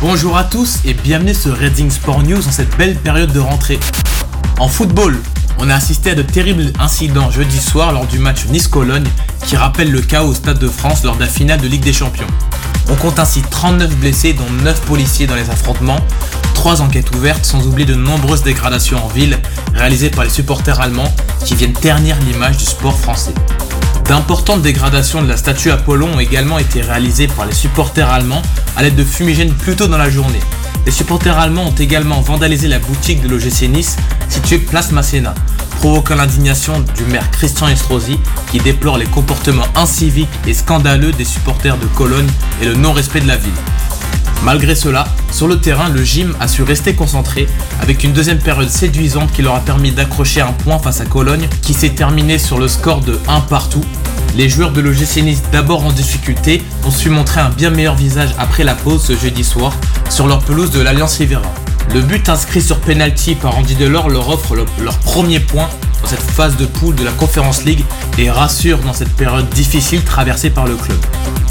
Bonjour à tous et bienvenue sur Reading Sport News en cette belle période de rentrée. En football, on a assisté à de terribles incidents jeudi soir lors du match Nice-Cologne qui rappelle le chaos au Stade de France lors de la finale de Ligue des Champions. On compte ainsi 39 blessés dont 9 policiers dans les affrontements, 3 enquêtes ouvertes sans oublier de nombreuses dégradations en ville réalisées par les supporters allemands qui viennent ternir l'image du sport français. D'importantes dégradations de la statue Apollon ont également été réalisées par les supporters allemands à l'aide de fumigènes plus tôt dans la journée. Les supporters allemands ont également vandalisé la boutique de l'OGC Nice située place Masséna, provoquant l'indignation du maire Christian Estrosi qui déplore les comportements inciviques et scandaleux des supporters de Cologne et le non-respect de la ville. Malgré cela, sur le terrain, le gym a su rester concentré avec une deuxième période séduisante qui leur a permis d'accrocher un point face à Cologne qui s'est terminé sur le score de 1 partout. Les joueurs de l'OGC d'abord en difficulté, ont su montrer un bien meilleur visage après la pause ce jeudi soir sur leur pelouse de l'Alliance Rivera. Le but inscrit sur penalty par Andy Delors leur offre leur premier point dans cette phase de poule de la Conference League et rassure dans cette période difficile traversée par le club.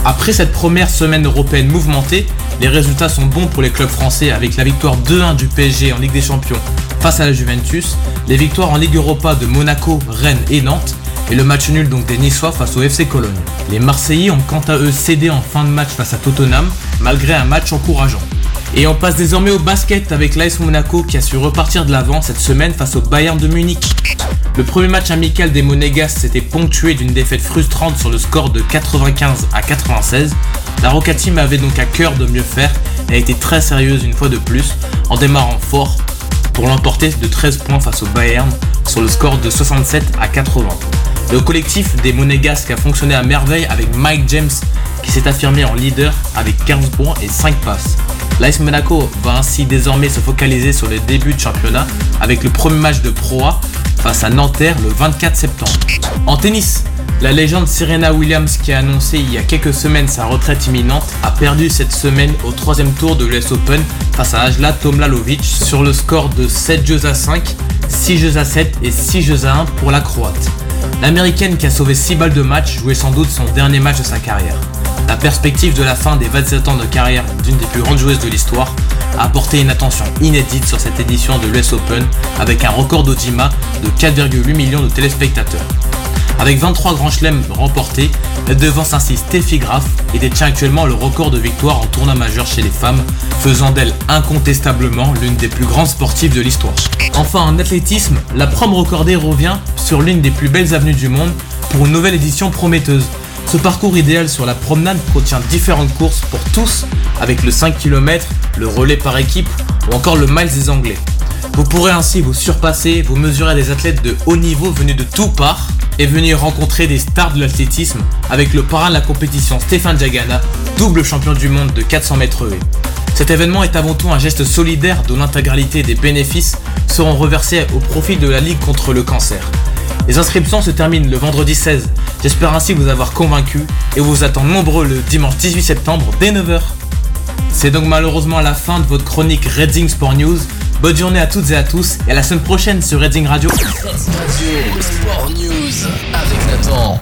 Après cette première semaine européenne mouvementée, les résultats sont bons pour les clubs français avec la victoire 2-1 du PSG en Ligue des Champions face à la Juventus, les victoires en Ligue Europa de Monaco, Rennes et Nantes, et le match nul donc des Niçois face au FC Cologne. Les Marseillais ont quant à eux cédé en fin de match face à Tottenham, malgré un match encourageant. Et on passe désormais au basket avec l'AS Monaco qui a su repartir de l'avant cette semaine face au Bayern de Munich. Le premier match amical des Monégas s'était ponctué d'une défaite frustrante sur le score de 95 à 96. La Roca Team avait donc à cœur de mieux faire et a été très sérieuse une fois de plus en démarrant fort pour l'emporter de 13 points face au Bayern sur le score de 67 à 80. Le collectif des Monégasques a fonctionné à merveille avec Mike James qui s'est affirmé en leader avec 15 points et 5 passes. L'AS Monaco va ainsi désormais se focaliser sur le début de championnat avec le premier match de Pro face à Nanterre le 24 septembre. En tennis, la légende Serena Williams qui a annoncé il y a quelques semaines sa retraite imminente a perdu cette semaine au troisième tour de l'US Open face à Ajla Tomlalovic sur le score de 7 jeux à 5, 6 jeux à 7 et 6 jeux à 1 pour la Croate. L'américaine qui a sauvé 6 balles de match jouait sans doute son dernier match de sa carrière. La perspective de la fin des 27 ans de carrière d'une des plus grandes joueuses de l'histoire a apporté une attention inédite sur cette édition de l'US Open avec un record d'Ojima de 4,8 millions de téléspectateurs. Avec 23 grands chelems remportés, elle devance ainsi Steffi Graf et détient actuellement le record de victoires en tournoi majeur chez les femmes, faisant d'elle incontestablement l'une des plus grandes sportives de l'histoire. Enfin en athlétisme, la prom recordée revient sur l'une des plus belles avenues du monde pour une nouvelle édition prometteuse. Ce parcours idéal sur la promenade contient différentes courses pour tous, avec le 5 km, le relais par équipe ou encore le miles des Anglais. Vous pourrez ainsi vous surpasser, vous mesurer à des athlètes de haut niveau venus de tout part et venir rencontrer des stars de l'athlétisme avec le parrain de la compétition Stéphane Diagana, double champion du monde de 400 mètres. Cet événement est avant tout un geste solidaire dont l'intégralité des bénéfices seront reversés au profit de la Ligue contre le cancer. Les inscriptions se terminent le vendredi 16. J'espère ainsi vous avoir convaincu et vous attend nombreux le dimanche 18 septembre dès 9h. C'est donc malheureusement la fin de votre chronique Reading Sport News. Bonne journée à toutes et à tous et à la semaine prochaine sur Reading Radio. Sport News avec Nathan.